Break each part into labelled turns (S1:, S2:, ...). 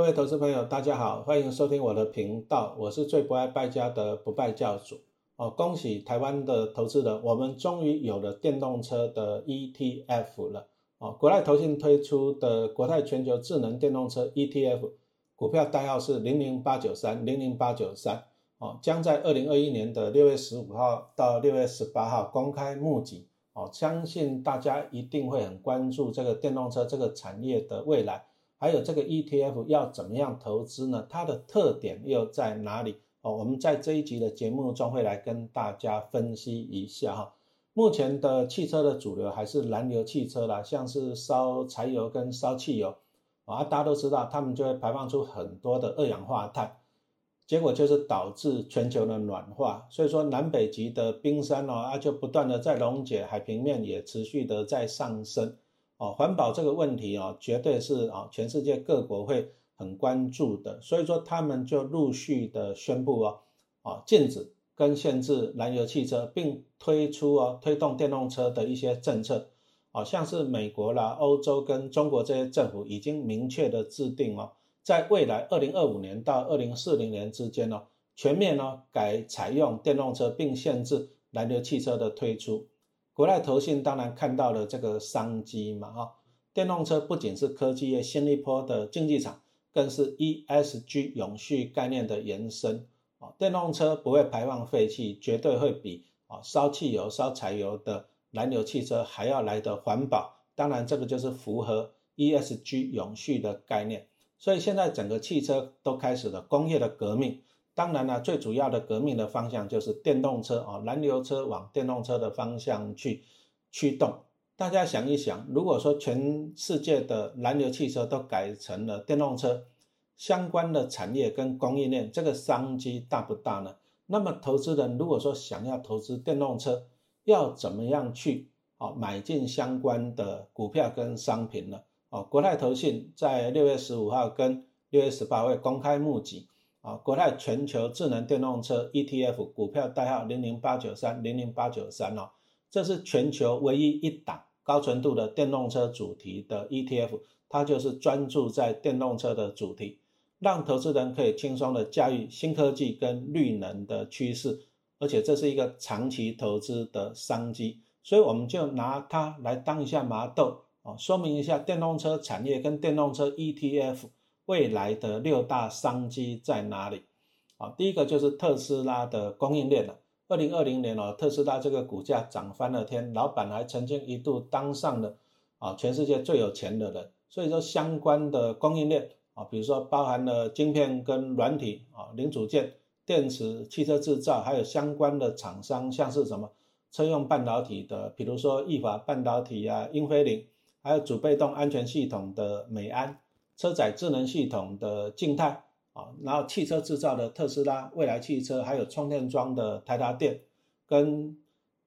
S1: 各位投资朋友，大家好，欢迎收听我的频道，我是最不爱败家的不败教主哦。恭喜台湾的投资人，我们终于有了电动车的 ETF 了哦。国泰投信推出的国泰全球智能电动车 ETF 股票代号是零零八九三零零八九三哦，将在二零二一年的六月十五号到六月十八号公开募集哦。相信大家一定会很关注这个电动车这个产业的未来。还有这个 ETF 要怎么样投资呢？它的特点又在哪里？哦，我们在这一集的节目中会来跟大家分析一下哈。目前的汽车的主流还是燃油汽车啦，像是烧柴油跟烧汽油啊，大家都知道，它们就会排放出很多的二氧化碳，结果就是导致全球的暖化。所以说，南北极的冰山哦，啊就不断的在溶解，海平面也持续的在上升。哦，环保这个问题哦，绝对是啊，全世界各国会很关注的。所以说，他们就陆续的宣布哦，啊，禁止跟限制燃油汽车，并推出哦，推动电动车的一些政策。哦，像是美国啦、欧洲跟中国这些政府已经明确的制定哦，在未来二零二五年到二零四零年之间哦，全面呢改采用电动车，并限制燃油汽车的推出。国内投信当然看到了这个商机嘛，哈，电动车不仅是科技业新一波的竞技场，更是 ESG 永续概念的延伸，啊，电动车不会排放废气，绝对会比啊烧汽油、烧柴油的燃油汽车还要来的环保，当然这个就是符合 ESG 永续的概念，所以现在整个汽车都开始了工业的革命。当然了，最主要的革命的方向就是电动车啊，燃油车往电动车的方向去驱动。大家想一想，如果说全世界的燃油汽车都改成了电动车，相关的产业跟供应链，这个商机大不大呢？那么投资人如果说想要投资电动车，要怎么样去啊买进相关的股票跟商品呢？哦，国泰投信在六月十五号跟六月十八会公开募集。啊，国泰全球智能电动车 ETF 股票代号零零八九三零零八九三哦，这是全球唯一一档高纯度的电动车主题的 ETF，它就是专注在电动车的主题，让投资人可以轻松的驾驭新科技跟绿能的趋势，而且这是一个长期投资的商机，所以我们就拿它来当一下麻豆啊，说明一下电动车产业跟电动车 ETF。未来的六大商机在哪里？啊，第一个就是特斯拉的供应链了。二零二零年哦，特斯拉这个股价涨翻了天，老板还曾经一度当上了啊全世界最有钱的人。所以说相关的供应链啊，比如说包含了晶片跟软体啊、零组件、电池、汽车制造，还有相关的厂商，像是什么车用半导体的，比如说意法半导体啊、英飞凌，还有主被动安全系统的美安。车载智能系统的静态啊，然后汽车制造的特斯拉、蔚来汽车，还有充电桩的台达电，跟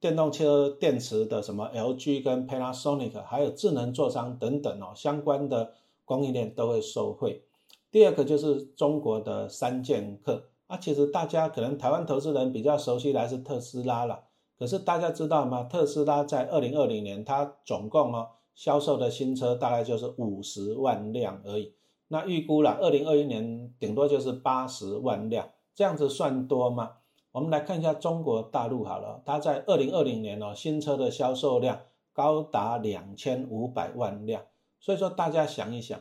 S1: 电动车电池的什么 LG 跟 Panasonic，还有智能座舱等等哦，相关的供应链都会受惠。第二个就是中国的三剑客啊，其实大家可能台湾投资人比较熟悉的还是特斯拉了，可是大家知道吗？特斯拉在二零二零年它总共哦。销售的新车大概就是五十万辆而已，那预估了二零二一年顶多就是八十万辆，这样子算多吗？我们来看一下中国大陆好了，它在二零二零年哦，新车的销售量高达两千五百万辆，所以说大家想一想，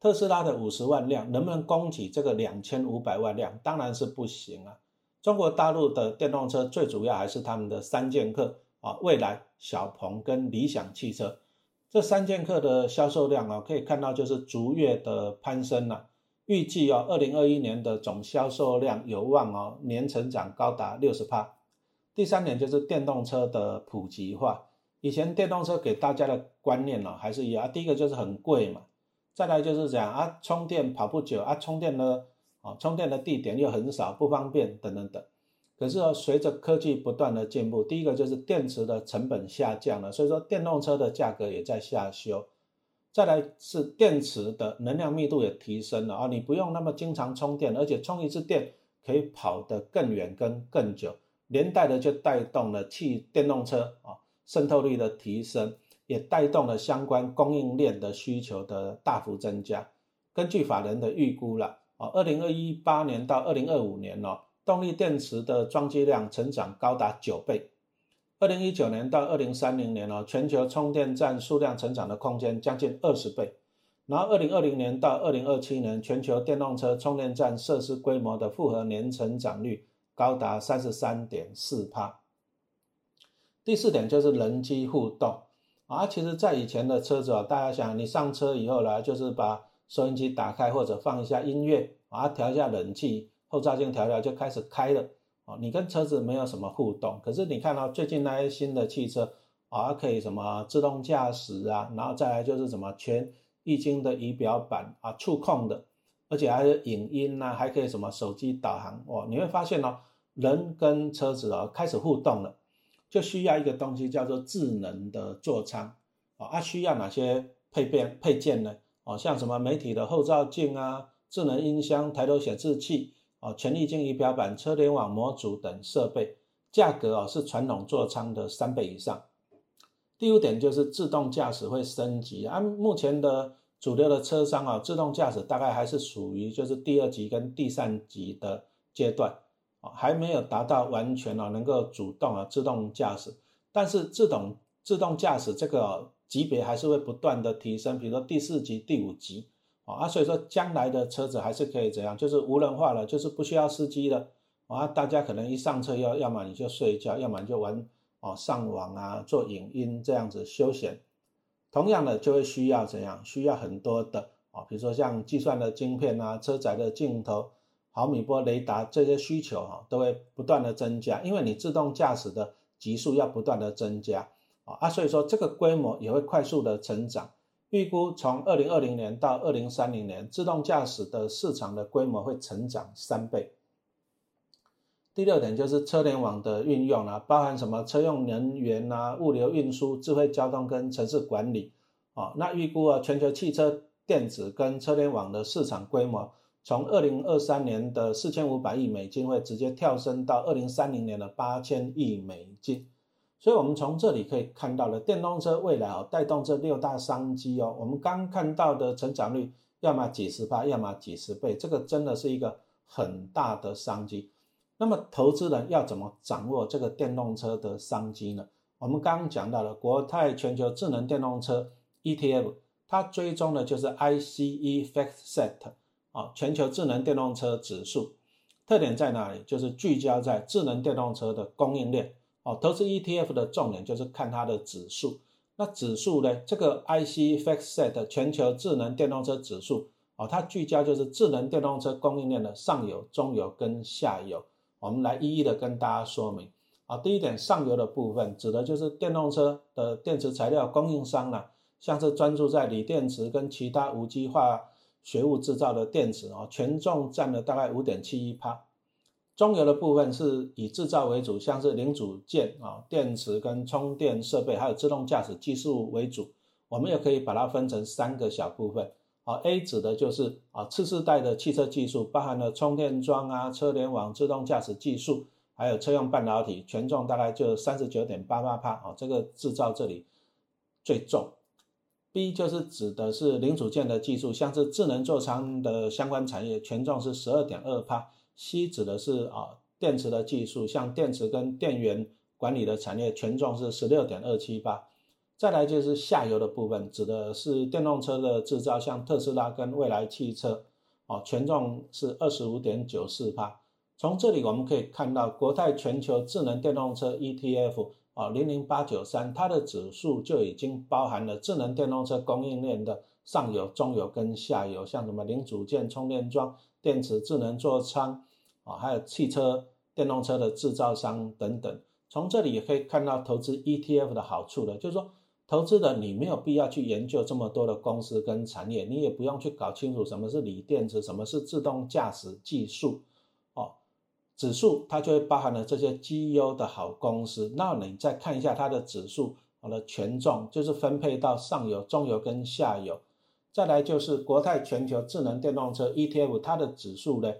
S1: 特斯拉的五十万辆能不能供给这个两千五百万辆？当然是不行啊。中国大陆的电动车最主要还是他们的三剑客啊，蔚来、小鹏跟理想汽车。这三剑客的销售量啊，可以看到就是逐月的攀升了。预计哦，二零二一年的总销售量有望哦年成长高达六十帕。第三点就是电动车的普及化。以前电动车给大家的观念呢，还是一样，第一个就是很贵嘛，再来就是讲啊充电跑不久啊，充电呢啊充电的地点又很少，不方便等等等。可是，随着科技不断的进步，第一个就是电池的成本下降了，所以说电动车的价格也在下修。再来是电池的能量密度也提升了啊，你不用那么经常充电，而且充一次电可以跑得更远跟更久，连带的就带动了汽电动车啊渗透率的提升，也带动了相关供应链的需求的大幅增加。根据法人的预估了，啊，二零二一八年到二零二五年哦，动力电池的装机量成长高达九倍。二零一九年到二零三零年哦，全球充电站数量成长的空间将近二十倍。然后二零二零年到二零二七年，全球电动车充电站设施规模的复合年成长率高达三十三点四帕。第四点就是人机互动啊，其实，在以前的车子哦，大家想，你上车以后呢，就是把收音机打开或者放一下音乐啊，调一下冷气，后照镜调调就开始开了。哦，你跟车子没有什么互动，可是你看到最近那些新的汽车啊，可以什么自动驾驶啊，然后再来就是什么全液晶的仪表板啊，触控的，而且还有影音呐，还可以什么手机导航哦，你会发现哦，人跟车子哦开始互动了，就需要一个东西叫做智能的座舱啊，它需要哪些配变配件呢？哦，像什么媒体的后照镜啊，智能音箱、抬头显示器。哦，全液晶仪表板、车联网模组等设备，价格哦是传统座舱的三倍以上。第五点就是自动驾驶会升级，按目前的主流的车商啊，自动驾驶大概还是属于就是第二级跟第三级的阶段，啊，还没有达到完全啊能够主动啊自动驾驶。但是自动自动驾驶这个级别还是会不断的提升，比如说第四级、第五级。啊，所以说将来的车子还是可以怎样，就是无人化了，就是不需要司机了。啊，大家可能一上车要，要么你就睡觉，要么你就玩哦，上网啊，做影音这样子休闲。同样的，就会需要怎样，需要很多的啊，比如说像计算的晶片啊，车载的镜头、毫米波雷达这些需求哈，都会不断的增加，因为你自动驾驶的级数要不断的增加啊，所以说这个规模也会快速的成长。预估从二零二零年到二零三零年，自动驾驶的市场的规模会成长三倍。第六点就是车联网的运用啊，包含什么车用能源啊、物流运输、智慧交通跟城市管理啊。那预估啊，全球汽车电子跟车联网的市场规模，从二零二三年的四千五百亿美金会直接跳升到二零三零年的八千亿美金。所以，我们从这里可以看到了电动车未来哦，带动这六大商机哦。我们刚看到的成长率，要么几十倍，要么几十倍，这个真的是一个很大的商机。那么，投资人要怎么掌握这个电动车的商机呢？我们刚刚讲到了国泰全球智能电动车 ETF，它追踪的就是 ICE FactSet 啊，全球智能电动车指数。特点在哪里？就是聚焦在智能电动车的供应链。哦，投资 ETF 的重点就是看它的指数。那指数呢？这个 IC FactSet 全球智能电动车指数，哦，它聚焦就是智能电动车供应链的上游、中游跟下游。我们来一一的跟大家说明。啊，第一点，上游的部分指的就是电动车的电池材料供应商啊，像是专注在锂电池跟其他无机化学物制造的电池哦，权重占了大概五点七一帕。中游的部分是以制造为主，像是零组件啊、电池跟充电设备，还有自动驾驶技术为主。我们也可以把它分成三个小部分。啊，A 指的就是啊次世代的汽车技术，包含了充电桩啊、车联网、自动驾驶技术，还有车用半导体，权重大概就三十九点八八帕啊，这个制造这里最重。B 就是指的是零组件的技术，像是智能座舱的相关产业，权重是十二点二帕。C 指的是啊电池的技术，像电池跟电源管理的产业，权重是十六点二七八。再来就是下游的部分，指的是电动车的制造，像特斯拉跟蔚来汽车，哦，权重是二十五点九四八。从这里我们可以看到，国泰全球智能电动车 ETF 啊零零八九三，它的指数就已经包含了智能电动车供应链的上游、中游跟下游，像什么零组件、充电桩。电池、智能座舱啊，还有汽车、电动车的制造商等等，从这里也可以看到投资 ETF 的好处了。就是说，投资的你没有必要去研究这么多的公司跟产业，你也不用去搞清楚什么是锂电池、什么是自动驾驶技术哦。指数它就会包含了这些绩优的好公司，那你再看一下它的指数，好了，权重就是分配到上游、中游跟下游。再来就是国泰全球智能电动车 ETF，它的指数呢，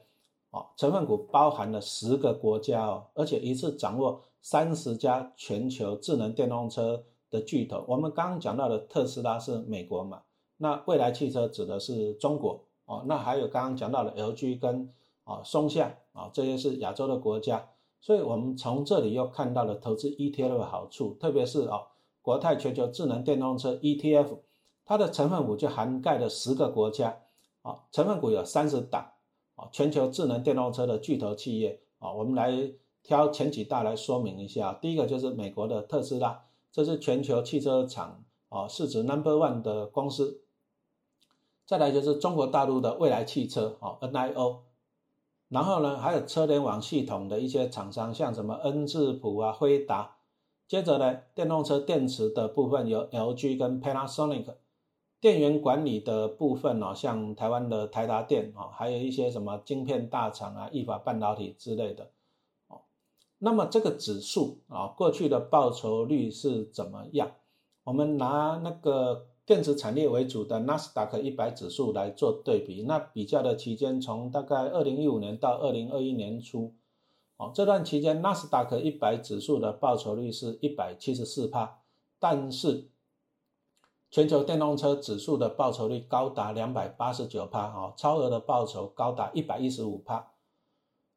S1: 哦，成分股包含了十个国家哦，而且一次掌握三十家全球智能电动车的巨头。我们刚刚讲到的特斯拉是美国嘛，那未来汽车指的是中国哦，那还有刚刚讲到的 LG 跟啊松下啊，这些是亚洲的国家，所以我们从这里又看到了投资 ETF 的好处，特别是啊国泰全球智能电动车 ETF，它的成分股就涵盖了十个国家，啊成分股有三十档，啊全球智能电动车的巨头企业，啊我们来挑前几大来说明一下，第一个就是美国的特斯拉，这是全球汽车厂啊市值 Number One 的公司。再来就是中国大陆的未来汽车，哦，NIO，然后呢，还有车联网系统的一些厂商，像什么恩智浦啊、辉达。接着呢，电动车电池的部分有 LG 跟 Panasonic，电源管理的部分哦，像台湾的台达电哦，还有一些什么晶片大厂啊、意法半导体之类的，哦。那么这个指数啊，过去的报酬率是怎么样？我们拿那个。电子产业为主的纳斯达克一百指数来做对比，那比较的期间从大概二零一五年到二零二一年初，哦，这段期间纳斯达克一百指数的报酬率是一百七十四帕，但是全球电动车指数的报酬率高达两百八十九帕，哦，超额的报酬高达一百一十五帕。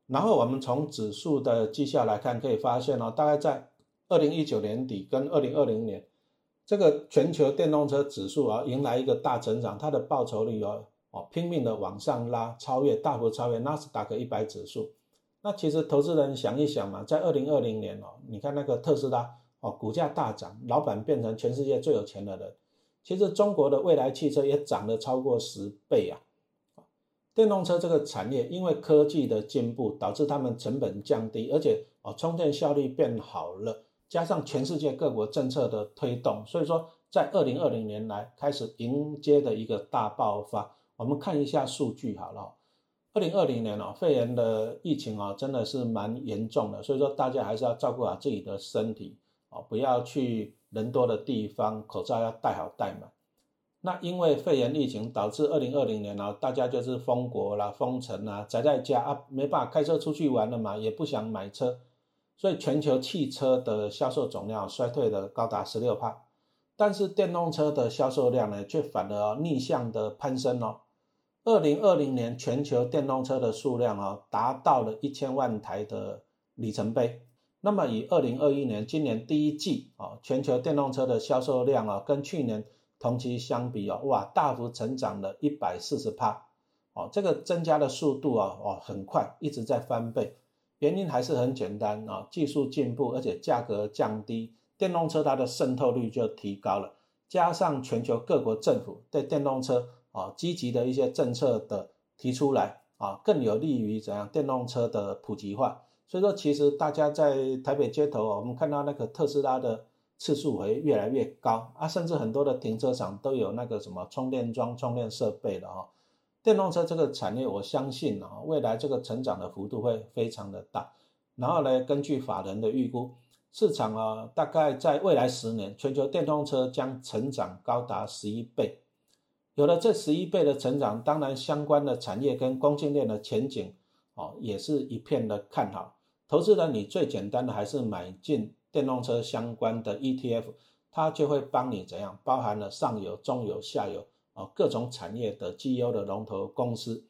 S1: 然后我们从指数的绩效来看，可以发现哦，大概在二零一九年底跟二零二零年。这个全球电动车指数啊，迎来一个大成长，它的报酬率哦哦拼命的往上拉，超越大幅超越纳斯达克一百指数。那其实投资人想一想嘛，在二零二零年哦，你看那个特斯拉哦，股价大涨，老板变成全世界最有钱的人。其实中国的未来汽车也涨了超过十倍啊！电动车这个产业因为科技的进步，导致他们成本降低，而且哦充电效率变好了。加上全世界各国政策的推动，所以说在二零二零年来开始迎接的一个大爆发。我们看一下数据好了，二零二零年哦，肺炎的疫情哦真的是蛮严重的，所以说大家还是要照顾好自己的身体哦，不要去人多的地方，口罩要戴好戴满。那因为肺炎疫情导致二零二零年哦，大家就是封国啦、封城啦，宅在家啊，没办法开车出去玩了嘛，也不想买车。所以全球汽车的销售总量衰退的高达十六帕，但是电动车的销售量呢，却反而逆向的攀升哦。二零二零年全球电动车的数量啊，达到了一千万台的里程碑。那么以二零二一年今年第一季啊，全球电动车的销售量啊，跟去年同期相比啊，哇，大幅成长了一百四十帕哦，这个增加的速度啊，哦，很快，一直在翻倍。原因还是很简单啊，技术进步，而且价格降低，电动车它的渗透率就提高了。加上全球各国政府对电动车啊积极的一些政策的提出来啊，更有利于怎样电动车的普及化。所以说，其实大家在台北街头，我们看到那个特斯拉的次数会越来越高啊，甚至很多的停车场都有那个什么充电桩、充电设备了哈。电动车这个产业，我相信啊，未来这个成长的幅度会非常的大。然后呢，根据法人的预估，市场啊，大概在未来十年，全球电动车将成长高达十一倍。有了这十一倍的成长，当然相关的产业跟供应链的前景哦，也是一片的看好。投资人，你最简单的还是买进电动车相关的 ETF，它就会帮你怎样，包含了上游、中游、下游。哦，各种产业的绩优的龙头公司，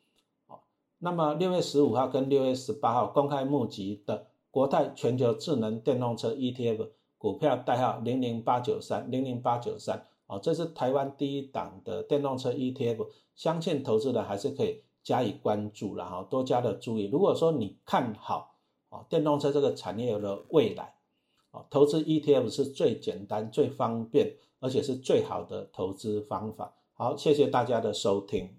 S1: 哦，那么六月十五号跟六月十八号公开募集的国泰全球智能电动车 ETF 股票代号零零八九三零零八九三，哦，这是台湾第一档的电动车 ETF，相信投资的还是可以加以关注，然后多加的注意。如果说你看好哦电动车这个产业的未来，哦，投资 ETF 是最简单、最方便，而且是最好的投资方法。好，谢谢大家的收听。